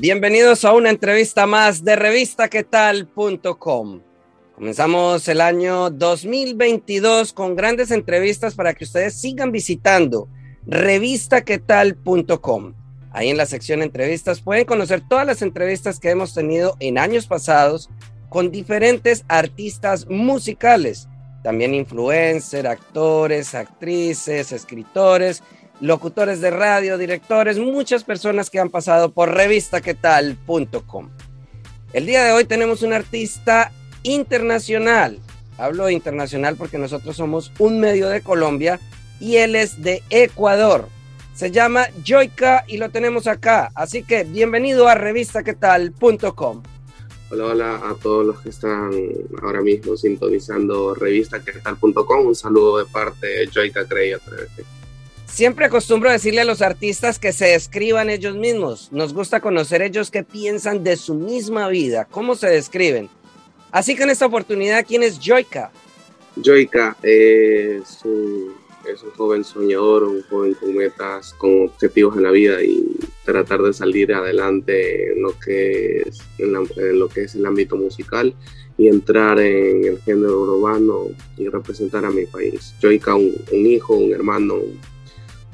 Bienvenidos a una entrevista más de revistaquetal.com. Comenzamos el año 2022 con grandes entrevistas para que ustedes sigan visitando revistaquetal.com. Ahí en la sección entrevistas pueden conocer todas las entrevistas que hemos tenido en años pasados con diferentes artistas musicales, también influencers, actores, actrices, escritores, locutores de radio, directores, muchas personas que han pasado por revistaquetal.com. El día de hoy tenemos un artista internacional. Hablo internacional porque nosotros somos un medio de Colombia y él es de Ecuador. Se llama Joica y lo tenemos acá. Así que bienvenido a revistaquetal.com. Hola, hola a todos los que están ahora mismo sintonizando revistaquetal.com. Un saludo de parte de Joica Crey Siempre acostumbro decirle a los artistas que se describan ellos mismos. Nos gusta conocer ellos qué piensan de su misma vida, cómo se describen. Así que en esta oportunidad, ¿quién es Joica? Joica es un es un joven soñador, un joven con metas, con objetivos en la vida y tratar de salir adelante en lo que es, en, lo que es el ámbito musical y entrar en el género urbano y representar a mi país. Yo un, un hijo, un hermano,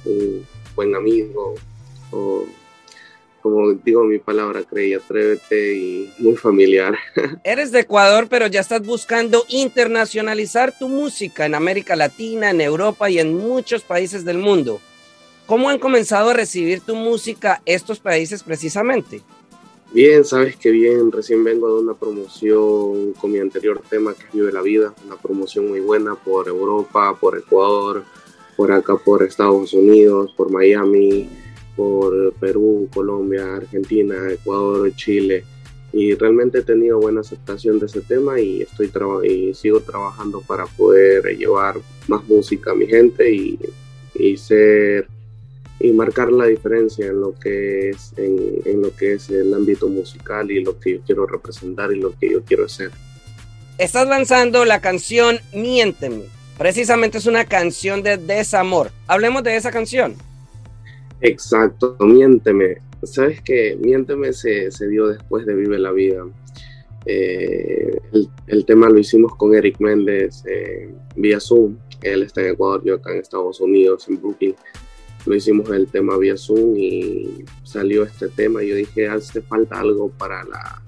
un, buen amigo, o como digo mi palabra, creí, atrévete y muy familiar. Eres de Ecuador, pero ya estás buscando internacionalizar tu música en América Latina, en Europa y en muchos países del mundo. ¿Cómo han comenzado a recibir tu música estos países precisamente? Bien, sabes que bien, recién vengo de una promoción con mi anterior tema que es Vive la Vida, una promoción muy buena por Europa, por Ecuador, por acá por Estados Unidos, por Miami por Perú, Colombia, Argentina, Ecuador, Chile y realmente he tenido buena aceptación de ese tema y estoy y sigo trabajando para poder llevar más música a mi gente y, y ser y marcar la diferencia en lo que es en, en, lo que es el ámbito musical y lo que yo quiero representar y lo que yo quiero hacer. Estás lanzando la canción Miénteme. Precisamente es una canción de desamor. Hablemos de esa canción. Exacto, miénteme. Sabes que miénteme se, se, dio después de Vive la Vida. Eh, el, tema lo hicimos con Eric Méndez eh, vía Zoom. Él está en Ecuador, yo acá en Estados Unidos, en Brooklyn. Lo hicimos el tema vía Zoom y salió este tema. Y yo dije, hace falta algo para, la,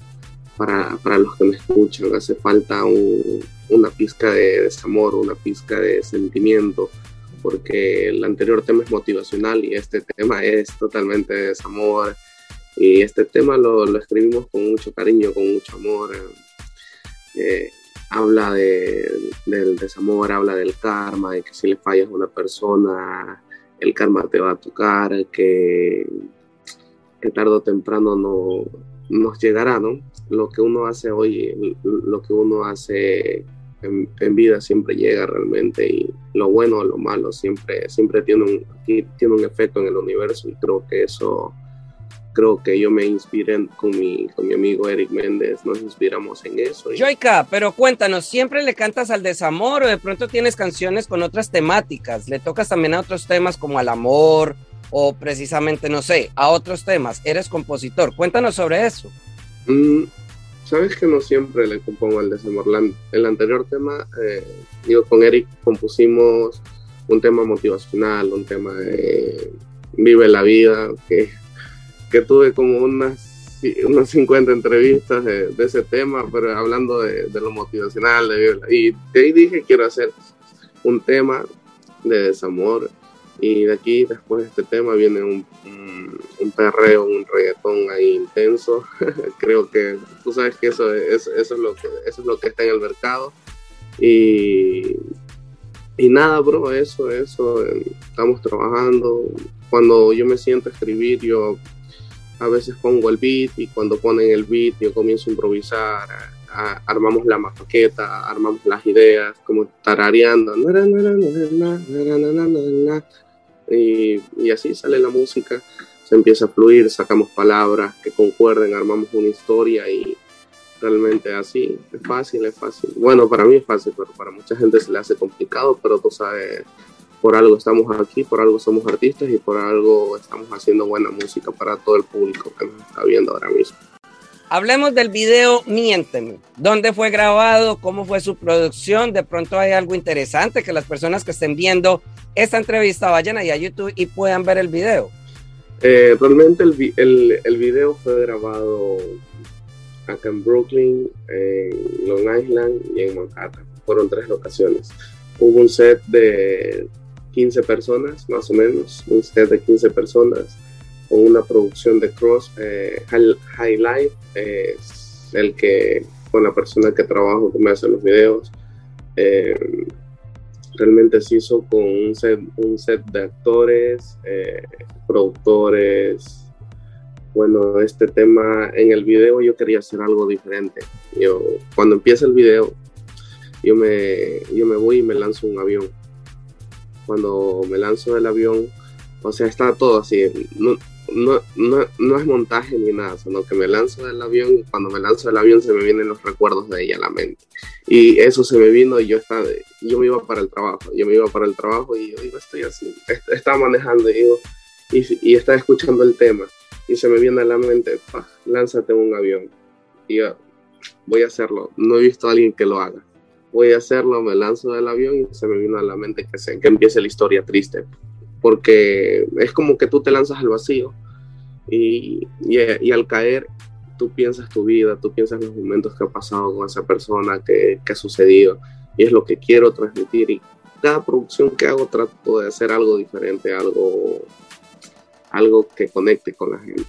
para, para los que me escuchan, hace falta una pizca de desamor, una pizca de sentimiento porque el anterior tema es motivacional y este tema es totalmente desamor. Y este tema lo, lo escribimos con mucho cariño, con mucho amor. Eh, habla de, del desamor, habla del karma, de que si le fallas a una persona, el karma te va a tocar, que, que tarde o temprano no, nos llegará, ¿no? Lo que uno hace hoy, lo que uno hace en, vida siempre llega realmente y lo bueno o lo malo siempre, siempre tiene, un, tiene un efecto en el universo y creo que eso, creo que yo me inspiré con mi, con mi amigo Eric Méndez, nos inspiramos en eso. Joica, pero cuéntanos, ¿siempre le cantas al desamor o de pronto tienes canciones con otras temáticas? ¿Le tocas también a otros temas como al amor o precisamente, no sé, a otros temas? Eres compositor, cuéntanos sobre eso. Mm, Sabes que no siempre le compongo al desamor. El anterior tema, eh, digo, con Eric compusimos un tema motivacional, un tema de vive la vida, que, que tuve como unas, unas 50 entrevistas de, ese tema, pero hablando de, lo motivacional, de y de ahí dije quiero hacer un tema de desamor y de aquí, después de este tema, viene un, un, perreo, un reggaetón ahí intenso. Creo que tú sabes que eso es, eso, es lo que eso es lo que está en el mercado. Y, y nada, bro, eso, eso, estamos trabajando. Cuando yo me siento a escribir, yo a veces pongo el beat y cuando ponen el beat yo comienzo a improvisar, armamos la maqueta, armamos las ideas, como tarareando. Y, y así sale la música, se empieza a fluir, sacamos palabras que concuerden, armamos una historia y realmente así, es fácil, es fácil. Bueno, para mí es fácil, pero para mucha gente se le hace complicado, pero tú sabes, por algo estamos aquí, por algo somos artistas y por algo estamos haciendo buena música para todo el público que nos está viendo ahora mismo. Hablemos del video Miénteme. ¿Dónde fue grabado? ¿Cómo fue su producción? De pronto hay algo interesante que las personas que estén viendo esta entrevista vayan ahí a YouTube y puedan ver el video. Eh, realmente el, el, el video fue grabado acá en Brooklyn, en Long Island y en Manhattan. Fueron tres locaciones. Hubo un set de 15 personas, más o menos, un set de 15 personas, con una producción de Cross. Eh, Life es el que, con la persona que trabajo, que me hace los videos. Eh, realmente se hizo con un set, un set de actores, eh, productores, bueno, este tema en el video yo quería hacer algo diferente. Yo, cuando empieza el video, yo me, yo me voy y me lanzo un avión. Cuando me lanzo del avión, o sea, está todo así. No, no, es montaje ni nada, sino que me lanzo del avión y cuando me lanzo del avión se me vienen los recuerdos de ella a la mente. Y eso se me vino y yo, estaba, yo me iba para el trabajo. Yo me iba para el trabajo y yo digo, estoy así. Estaba manejando y, digo, y, y estaba escuchando el tema y se me viene a la mente, lánzate un avión. Y yo, voy a hacerlo. No he visto a alguien que lo haga. Voy a hacerlo, me lanzo del avión y se me vino a la mente que, se, que empiece la historia triste. Porque es como que tú te lanzas al vacío y, y, al caer tú piensas tu vida, tú piensas los momentos que ha pasado con esa persona, que, que ha sucedido. Y es lo que quiero transmitir. Y cada producción que hago trato de hacer algo diferente, algo algo que conecte con la gente.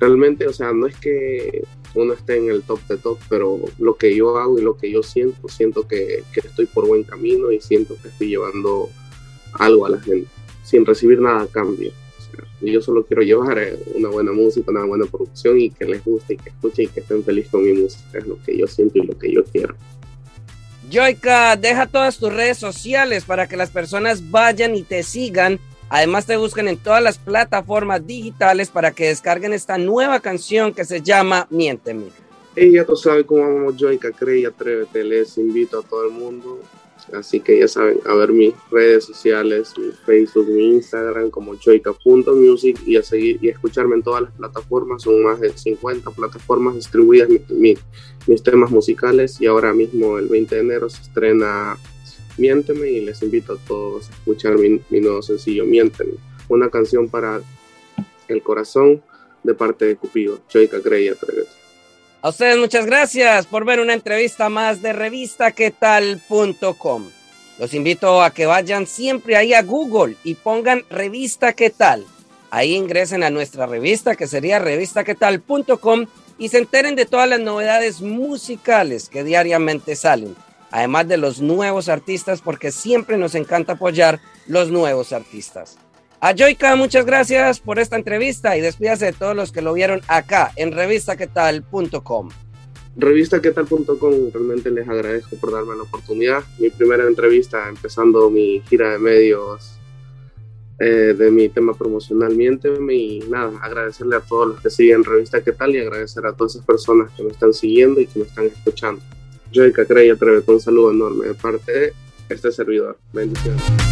Realmente, o sea, no es que uno esté en el top de top, pero lo que yo hago y lo que yo siento, siento que, que estoy por buen camino y siento que estoy llevando algo a la gente, sin recibir nada a cambio. yo solo quiero llevar eh, una buena música, una buena producción y que les guste y que escuchen y que estén felices con mi música. Es lo que yo siento y lo que yo quiero. Joica, deja todas tus redes sociales para que las personas vayan y te sigan Además te buscan en todas las plataformas digitales para que descarguen esta nueva canción que se llama Miénteme. Y ya tú sabes cómo vamos yo y Cacre Atrévete, les invito a todo el mundo. Así que ya saben, a ver mis redes sociales, mi Facebook, mi Instagram como joica.music y a seguir y escucharme en todas las plataformas. Son más de 50 plataformas distribuidas mis temas musicales y ahora mismo el 20 de enero se estrena Miénteme y les invito a todos a escuchar mi, nuevo sencillo Miénteme, una canción para el corazón de parte de Cupido, Choica Creya A ustedes muchas gracias por ver una entrevista más de revistaquetal.com. Los invito a que vayan siempre ahí a Google y pongan revista qué tal. Ahí ingresen a nuestra revista que sería revistaquetal.com y se enteren de todas las novedades musicales que diariamente salen además de los nuevos artistas, porque siempre nos encanta apoyar los nuevos artistas. A Joyka, muchas gracias por esta entrevista y despídase de todos los que lo vieron acá en revistaquetal.com. Revistaquetal.com, realmente les agradezco por darme la oportunidad. Mi primera entrevista empezando mi gira de medios eh, de mi tema promocional Miénteme y nada, agradecerle a todos los que siguen Revista Qué Tal y agradecer a todas esas personas que me están siguiendo y que me están escuchando. Joy Cacrey atreves un saludo enorme de parte de este servidor. Bendiciones.